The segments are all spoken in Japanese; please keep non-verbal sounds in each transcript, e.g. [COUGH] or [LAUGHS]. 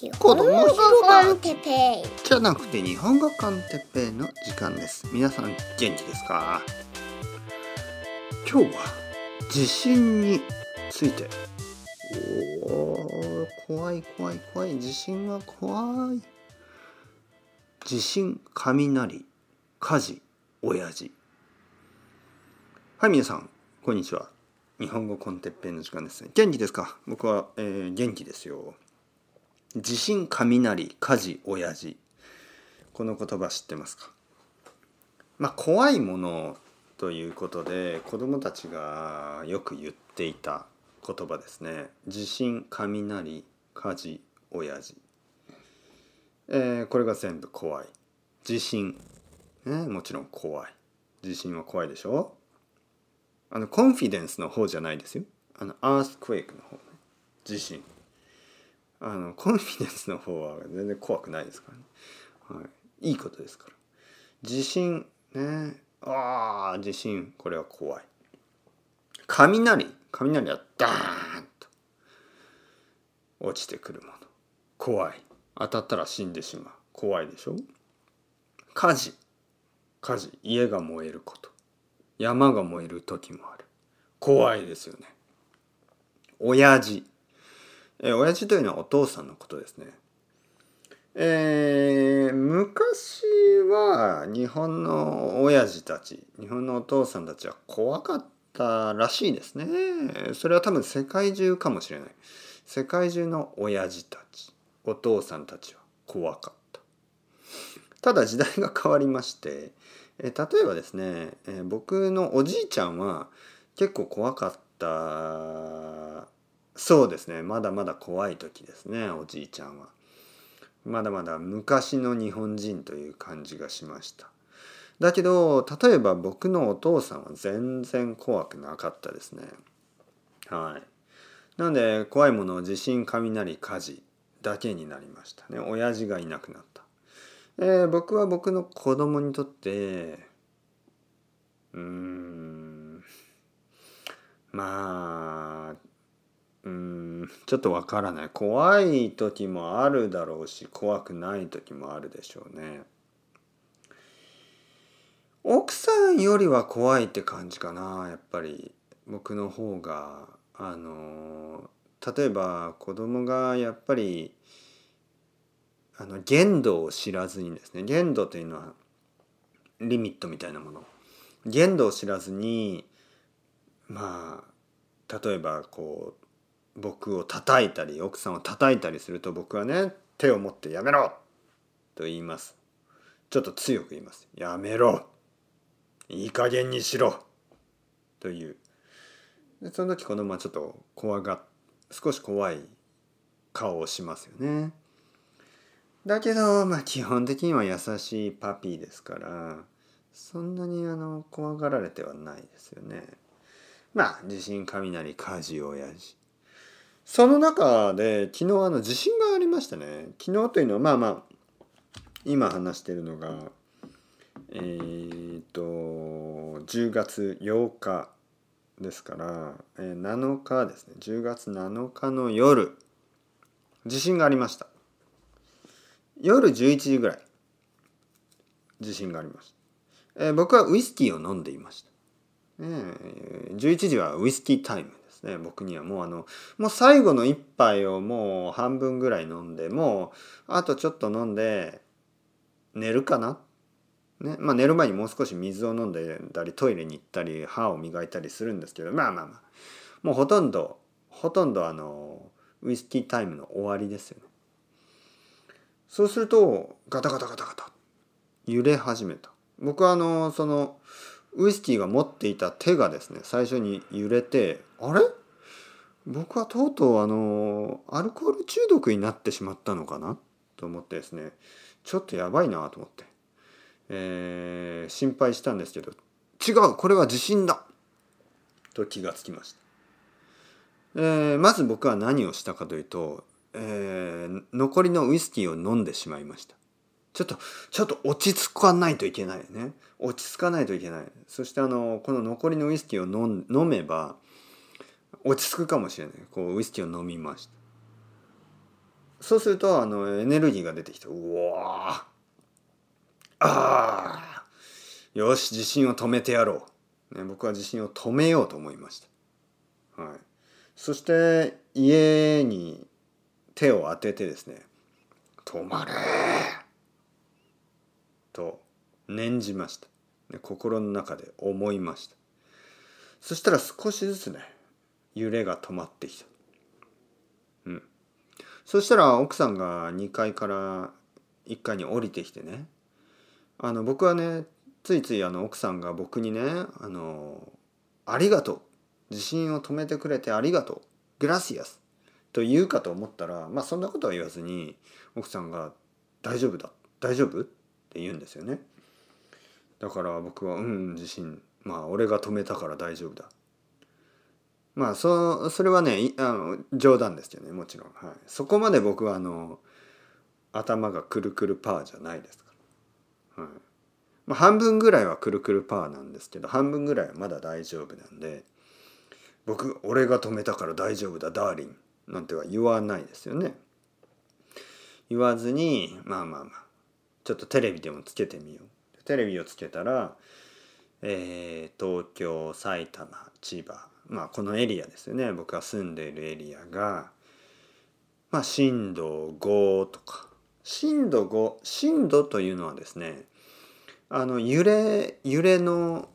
日子供本語コンテペイ。じゃなくて日本語コンテッペイの時間です。皆さん元気ですか？今日は地震について。おー怖い怖い怖い。地震は怖い。地震雷火事親父。はい皆さんこんにちは。日本語コンテッペイの時間ですね。元気ですか？僕は、えー元気ですよ地震雷火事親父。この言葉知ってますか？まあ怖いものということで子供たちがよく言っていた言葉ですね。地震雷火事親父。えーこれが全部怖い。地震、ね、もちろん怖い。地震は怖いでしょ？あのコンフィデンスの方じゃないですよ。あのアースクエイクの方地震あのコンフィデンスの方は全然怖くないですからね、はい、いいことですから。地震ね。ああ地震。これは怖い。雷。雷はダーンと落ちてくるもの。怖い。当たったら死んでしまう。怖いでしょ？火事。火事。家が燃えること。山が燃える時もある。怖いですよね。親父。えー親父というのはお父さんのことですね。えー昔は日本の親父たち日本のお父さんたちは怖かったらしいですね。それは多分世界中かもしれない。世界中の親父たちお父さんたちは怖かった。ただ時代が変わりまして、えー例えばですね、えー僕のおじいちゃんは結構怖かったそうですね。まだまだ怖い時ですねおじいちゃんは。まだまだ昔の日本人という感じがしました。だけど例えば僕のお父さんは全然怖くなかったですね。はい。なんで怖いもの地震雷火事だけになりましたね。親父がいなくなった、えー僕は僕の子供にとってうーんまあうんちょっとわからない。怖い時もあるだろうし怖くない時もあるでしょうね。奥さんよりは怖いって感じかなやっぱり。僕の方があの例えば子供がやっぱりあの限度を知らずにですね限度というのはリミットみたいなもの。限度を知らずにまあ例えばこう僕を叩いたり奥さんを叩いたりすると僕はね手を持って「やめろ!」と言います。ちょっと強く言います「やめろ。いい加減にしろ!」という。でその時子供はちょっと怖が少し怖い顔をしますよね。だけどまあ基本的には優しいパピーですからそんなにあの怖がられてはないですよね。まあ地震雷火事親父。その中で昨日あの地震がありましたね。昨日というのはまあまあ今話しているのがえー、と10月8日ですから、えー7日ですね。10月7日の夜地震がありました。夜11時ぐらい地震がありました、えー僕はウイスキーを飲んでいました、えー11時はウイスキータイム。ですね僕にはもうあのもう最後の一杯をもう半分ぐらい飲んでもうあとちょっと飲んで寝るかな？ねまあ、寝る前にもう少し水を飲んでたりトイレに行ったり歯を磨いたりするんですけどまあまあまあもうほとんどほとんどあのウイスキータイムの終わりですよね。そうするとガタガタガタガタ揺れ始めた。僕はあのそのウイスキーが持っていた手がですね最初に揺れてあれ？僕はとうとうあのアルコール中毒になってしまったのかな？と思ってですねちょっとやばいなと思ってえー心配したんですけど違うこれは地震だ！と気がつきました、えーまず僕は何をしたかというと、えー残りのウイスキーを飲んでしまいました。ちょっとちょっと落ち着かないといけないね。落ち着かないといけない。そしてあのこの残りのウイスキーを飲めば落ち着くかもしれない。こうウイスキーを飲みました。そうするとあのエネルギーが出てきてうわあー。よし地震を止めてやろう、ね、僕は地震を止めようと思いました、はい、そして家に手を当ててですね「止まれ!」と念じました、ね、心の中で思いました。そしたら少しずつね揺れが止まってきた。うん。そしたら奥さんが2階から1階に降りてきてねあの僕はねついついあの奥さんが僕にね「あのありがとう。地震を止めてくれてありがとう。グラシアス」と言うかと思ったらまあそんなことは言わずに奥さんが「大丈夫だ。大丈夫?」って言うんですよね。だから僕は「うん地震まあ俺が止めたから大丈夫だ」まあそそれはねあの冗談ですよねもちろん、はい、そこまで僕はあの頭がくるくるパーじゃないですから、はい。まあ、半分ぐらいはくるくるパーなんですけど半分ぐらいはまだ大丈夫なんで僕俺が止めたから大丈夫だダーリンなんては言わないですよね。言わずにまあまあまあちょっとテレビでもつけてみよう。テレビをつけたら、えー、東京埼玉千葉まあこのエリアですよね。僕が住んでいるエリアがまあ震度5とか。震度5震度というのはですねあの揺れ揺れの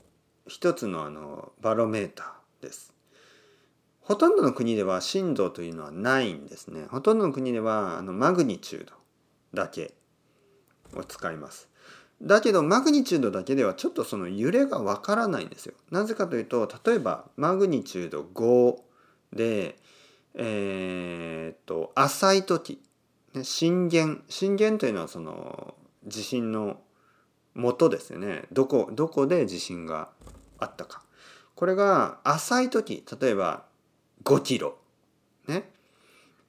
一つのあのバロメーターです。ほとんどの国では震度というのはないんですね。ほとんどの国ではあのマグニチュードだけを使いますだけどマグニチュードだけではちょっとその揺れがわからないんですよ。なぜかというと例えばマグニチュード5でえー、っと浅い時、ね、震源震源というのはその地震の元ですよねどこどこで地震があったか。これが浅い時例えば5キロね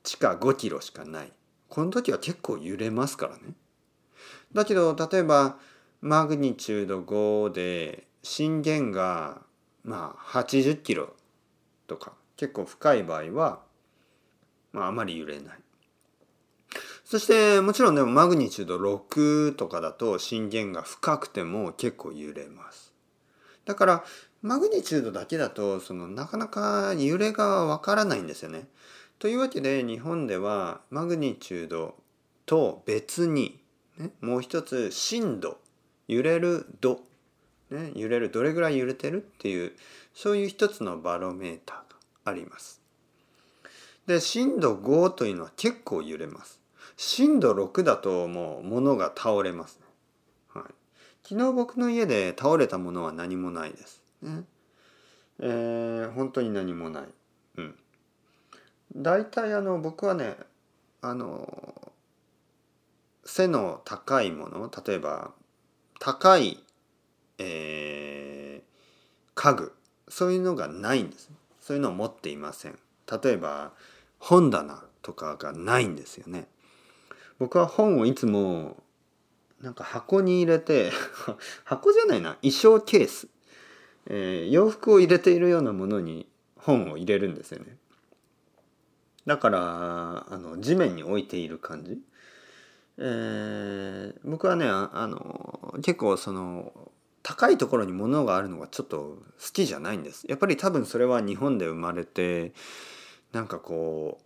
地下5キロしかないこの時は結構揺れますからね。だけど例えばマグニチュード5で震源がまあ80キロとか結構深い場合は、まあ、あまり揺れない。そしてもちろんでもマグニチュード6とかだと震源が深くても結構揺れます。だからマグニチュードだけだとそのなかなか揺れがわからないんですよね。というわけで日本ではマグニチュードと別にね、もう一つ震度揺れる度、ね、揺れるどれぐらい揺れてるっていうそういう一つのバロメーターがあります。で震度5というのは結構揺れます。震度6だともう物が倒れます、ね、はい、昨日僕の家で倒れたものは何もないです。ねえー、本当に何もない。うん。大体あの僕はねあの背の高いもの例えば高い、えー、家具。そういうのがないんです。そういうのを持っていません。例えば本棚とかがないんですよね。僕は本をいつもなんか箱に入れて [LAUGHS] 箱じゃないな衣装ケース、えー、洋服を入れているようなものに本を入れるんですよね。だからあの地面に置いている感じ。えー、僕はねあの結構その高いところに物があるのがちょっと好きじゃないんです。やっぱり多分それは日本で生まれてなんかこ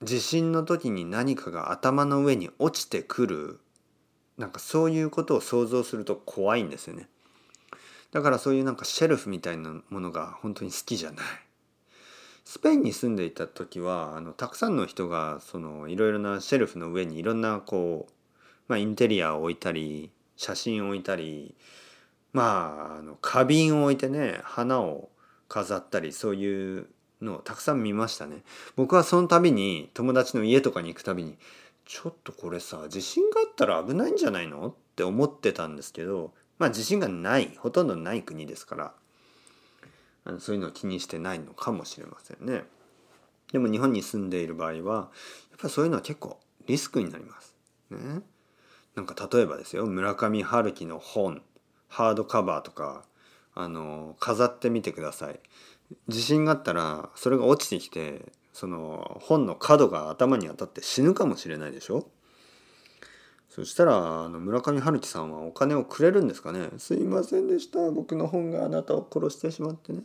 う地震の時に何かが頭の上に落ちてくるなんかそういうことを想像すると怖いんですよね。だからそういうなんかシェルフみたいなものが本当に好きじゃない。スペインに住んでいた時はあのたくさんの人がそのいろいろなシェルフの上にいろんなこう、まあ、インテリアを置いたり写真を置いたりまああの花瓶を置いてね花を飾ったりそういうのをたくさん見ましたね。僕はその度に友達の家とかに行くたびにちょっとこれさ地震があったら危ないんじゃないの？って思ってたんですけどまあ地震がないほとんどない国ですからそういうのを気にしてないのかもしれませんね。でも日本に住んでいる場合はやっぱりそういうのは結構リスクになります。ね、なんか例えばですよ村上春樹の本ハードカバーとかあの飾ってみてください。地震があったらそれが落ちてきてその本の角が頭に当たって死ぬかもしれないでしょ？そしたらあの村上春樹さんはお金をくれるんですかね。すいませんでした。僕の本があなたを殺してしまってね。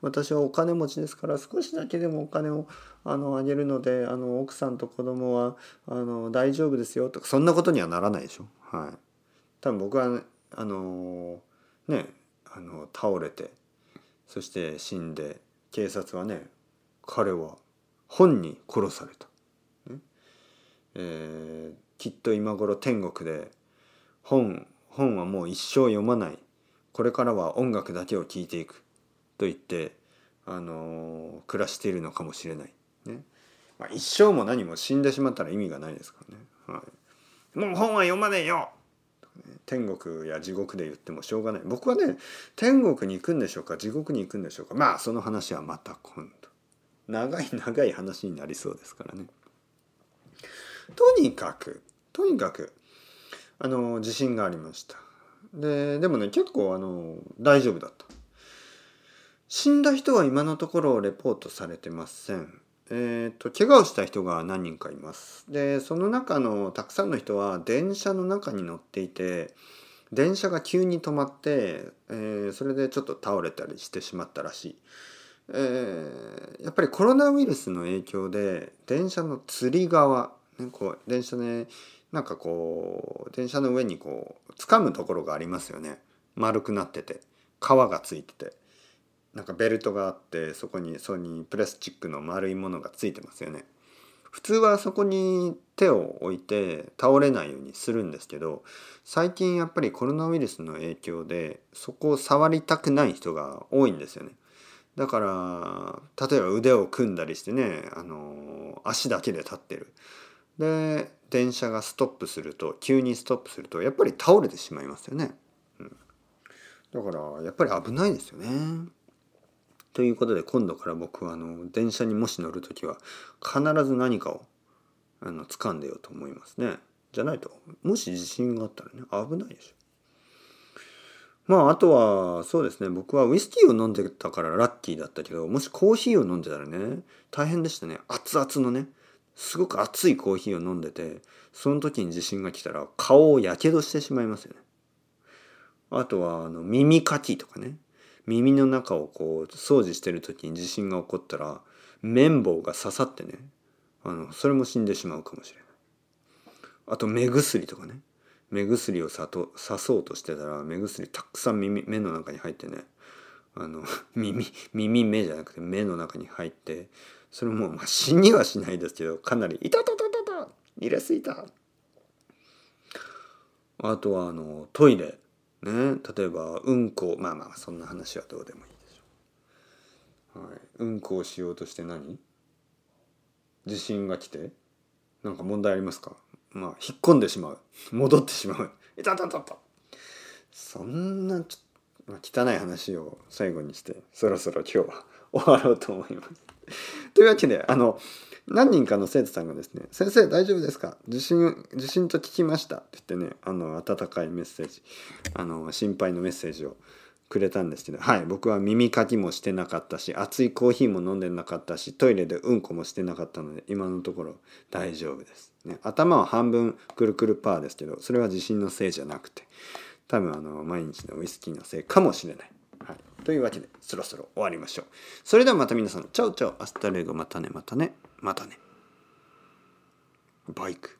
私はお金持ちですから少しだけでもお金をあのあげるのであの奥さんと子供はあの大丈夫ですよとかそんなことにはならないでしょ。はい。多分僕は、ね、あのねあの倒れてそして死んで警察はね彼は本に殺された、ね。えーきっと今頃天国で本本はもう一生読まない。これからは音楽だけを聴いていく。と言ってあの暮らしているのかもしれない、ね。まあ、一生も何も死んでしまったら意味がないですからね、はい、もう本は読まねえよ！天国や地獄で言ってもしょうがない。僕はね天国に行くんでしょうか地獄に行くんでしょうか。まあその話はまた今度。長い長い話になりそうですからね。とにかくとにかくあの自信がありました。ででもね結構あの大丈夫だった。死んだ人は今のところレポートされてません。えっ、ー、と怪我をした人が何人かいます。でその中のたくさんの人は電車の中に乗っていて電車が急に止まって、えー、それでちょっと倒れたりしてしまったらしい、えー、やっぱりコロナウイルスの影響で電車の吊り側、ね、こう電車ねなんかこう電車の上にこう掴むところがありますよね。丸くなってて。皮がついてて。なんかベルトがあってそこにそこにプラスチックの丸いものがついてますよね。普通はそこに手を置いて倒れないようにするんですけど最近やっぱりコロナウイルスの影響でそこを触りたくない人が多いんですよね。だから例えば腕を組んだりしてねあの足だけで立ってる。で電車がストップすると急にストップするとやっぱり倒れてしまいますよね、うん、だからやっぱり危ないですよね。ということで今度から僕はあの電車にもし乗る時は必ず何かをあの掴んでようと思いますね。じゃないともし地震があったらね危ないでしょ。まああとはそうですね。僕はウイスキーを飲んでたからラッキーだったけどもしコーヒーを飲んでたらね大変でしたね。熱々のねすごく熱いコーヒーを飲んでてその時に地震が来たら顔をやけどしてしまいますよね。あとはあの耳かきとかね耳の中をこう掃除してる時に地震が起こったら綿棒が刺さってねあのそれも死んでしまうかもしれない。あと目薬とかね目薬をさと刺そうとしてたら目薬たくさん耳目の中に入ってねあの [LAUGHS] 耳耳目じゃなくて目の中に入ってそれもまあ死にはしないですけどかなり「いたたたたた入れすぎた」あとはあのトイレね。例えばうんこ。まあまあそんな話はどうでもいいでしょう、はい、うんこをしようとして何？地震が来て？なんか問題ありますか？まあ引っ込んでしまう。戻ってしまう。いたたたた。そんなちょっと、汚い話を最後にしてそろそろ今日は終わろうと思います。というわけであの何人かの生徒さんがですね「先生大丈夫ですか？地震地震と聞きました」って言ってねあの温かいメッセージあの心配のメッセージをくれたんですけどはい僕は耳かきもしてなかったし熱いコーヒーも飲んでなかったしトイレでうんこもしてなかったので今のところ大丈夫です、ね、頭は半分くるくるパーですけどそれは地震のせいじゃなくて多分あの毎日のウイスキーのせいかもしれない、というわけでそろそろ終わりましょう。それではまた皆さん、チャオチャオ、 hasta luego、またね、またね、またね。バイク。